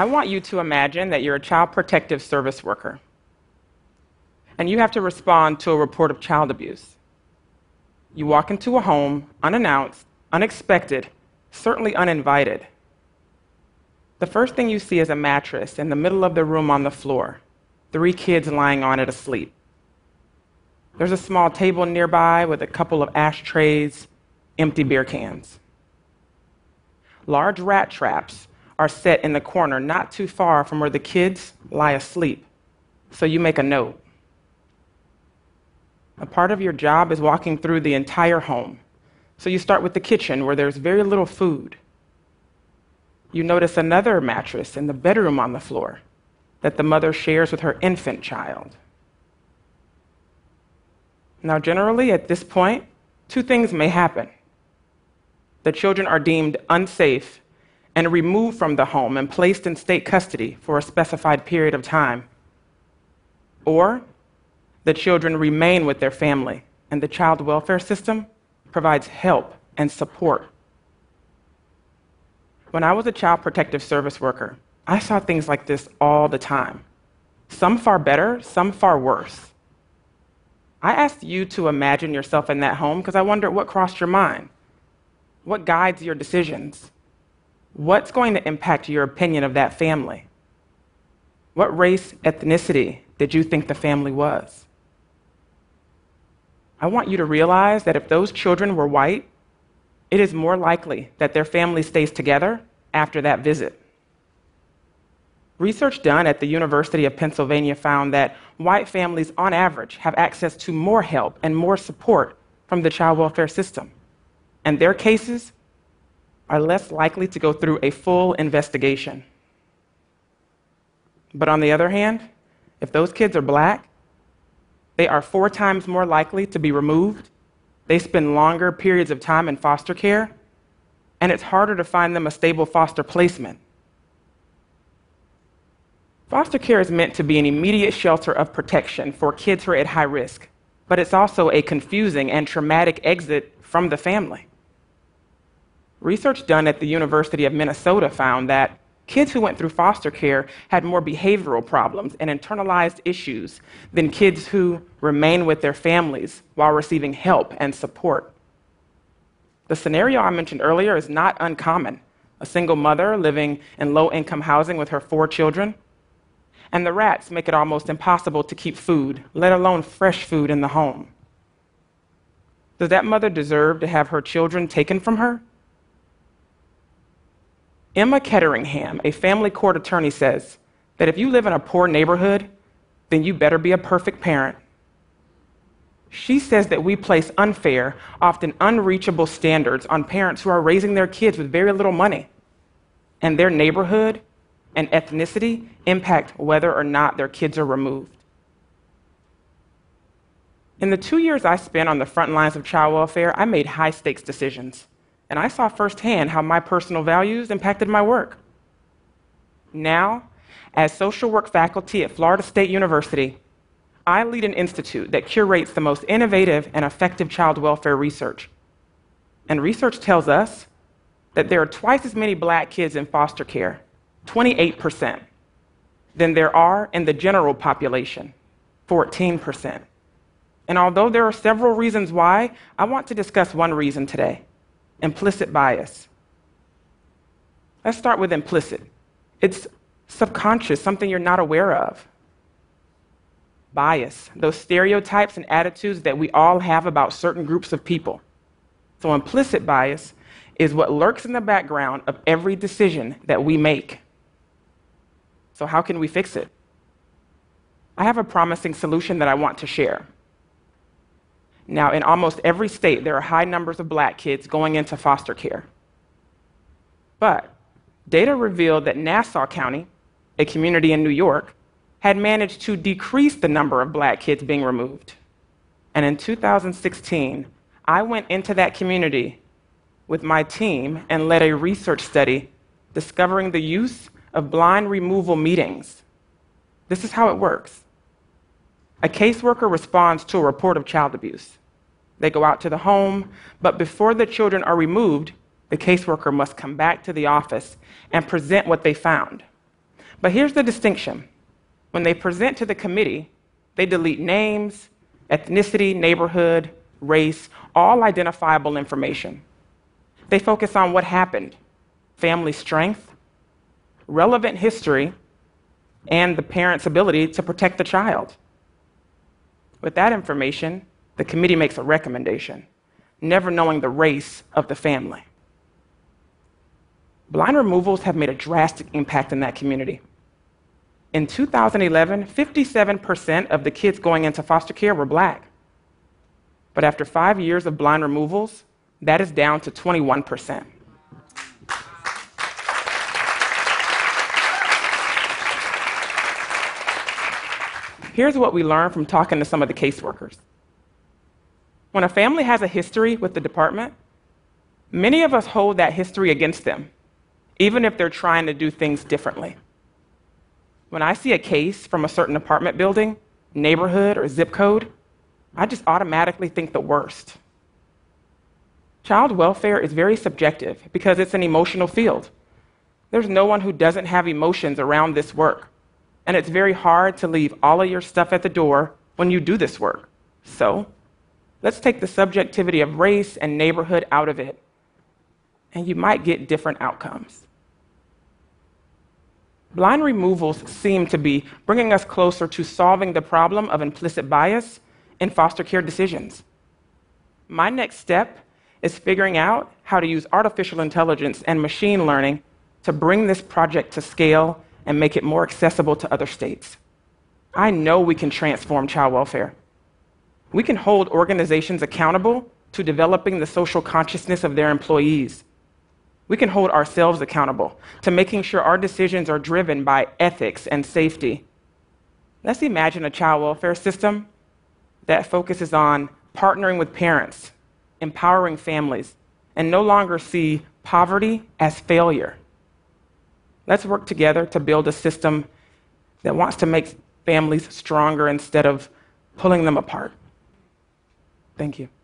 I want you to imagine that you're a child protective service worker and you have to respond to a report of child abuse. You walk into a home unannounced, unexpected, certainly uninvited. The first thing you see is a mattress in the middle of the room on the floor, three kids lying on it asleep. There's a small table nearby with a couple of ashtrays, empty beer cans. Large rat traps are set in the corner not too far from where the kids lie asleep. So you make a note. A part of your job is walking through the entire home. So you start with the kitchen where there's very little food. You notice another mattress in the bedroom on the floor that the mother shares with her infant child. Now, generally, at this point, two things may happen. The children are deemed unsafe and removed from the home and placed in state custody for a specified period of time. Or the children remain with their family, and the child welfare system provides help and support. When I was a child protective service worker, I saw things like this all the time. Some far better, some far worse. I asked you to imagine yourself in that home because I wondered what crossed your mind. What guides your decisions? What's going to impact your opinion of that family? What race, ethnicity did you think the family was? I want you to realize that if those children were white, it is more likely that their family stays together after that visit. Research done at the University of Pennsylvania found that white families, on average, have access to more help and more support from the child welfare system. And their cases are less likely to go through a full investigation. But on the other hand, if those kids are black, they are four times more likely to be removed. They spend longer periods of time in foster care, and it's harder to find them a stable foster placement. Foster care is meant to be an immediate shelter of protection for kids who are at high risk, but it's also a confusing and traumatic exit from the family. Research done at the University of Minnesota found that kids who went through foster care had more behavioral problems and internalized issues than kids who remain with their families while receiving help and support. The scenario I mentioned earlier is not uncommon a single mother living in low income housing with her four children. And the rats make it almost impossible to keep food, let alone fresh food, in the home. Does that mother deserve to have her children taken from her? Emma Ketteringham, a family court attorney, says that if you live in a poor neighborhood, then you better be a perfect parent. She says that we place unfair, often unreachable standards on parents who are raising their kids with very little money. And their neighborhood and ethnicity impact whether or not their kids are removed. In the two years I spent on the front lines of child welfare, I made high stakes decisions and I saw firsthand how my personal values impacted my work. Now, as social work faculty at Florida State University, I lead an institute that curates the most innovative and effective child welfare research. And research tells us that there are twice as many black kids in foster care, 28%, than there are in the general population, 14%. And although there are several reasons why, I want to discuss one reason today implicit bias. Let's start with implicit. It's subconscious, something you're not aware of. Bias, those stereotypes and attitudes that we all have about certain groups of people. So, implicit bias is what lurks in the background of every decision that we make. So, how can we fix it? I have a promising solution that I want to share. Now, in almost every state, there are high numbers of black kids going into foster care. But data revealed that Nassau County, a community in New York, had managed to decrease the number of black kids being removed. And in 2016, I went into that community with my team and led a research study discovering the use of blind removal meetings. This is how it works a caseworker responds to a report of child abuse. They go out to the home, but before the children are removed, the caseworker must come back to the office and present what they found. But here's the distinction when they present to the committee, they delete names, ethnicity, neighborhood, race, all identifiable information. They focus on what happened, family strength, relevant history, and the parent's ability to protect the child. With that information, the committee makes a recommendation, never knowing the race of the family. Blind removals have made a drastic impact in that community. In 2011, 57% of the kids going into foster care were black. But after five years of blind removals, that is down to 21%. Here's what we learned from talking to some of the caseworkers. When a family has a history with the department, many of us hold that history against them, even if they're trying to do things differently. When I see a case from a certain apartment building, neighborhood, or zip code, I just automatically think the worst. Child welfare is very subjective because it's an emotional field. There's no one who doesn't have emotions around this work. And it's very hard to leave all of your stuff at the door when you do this work. So, let's take the subjectivity of race and neighborhood out of it, and you might get different outcomes. Blind removals seem to be bringing us closer to solving the problem of implicit bias in foster care decisions. My next step is figuring out how to use artificial intelligence and machine learning to bring this project to scale and make it more accessible to other states. I know we can transform child welfare. We can hold organizations accountable to developing the social consciousness of their employees we can hold ourselves accountable to making sure our decisions are driven by ethics and safety. Let's imagine a child welfare system that focuses on partnering with parents, empowering families, and no longer see poverty as failure. Let's work together to build a system that wants to make families stronger instead of pulling them apart. Thank you.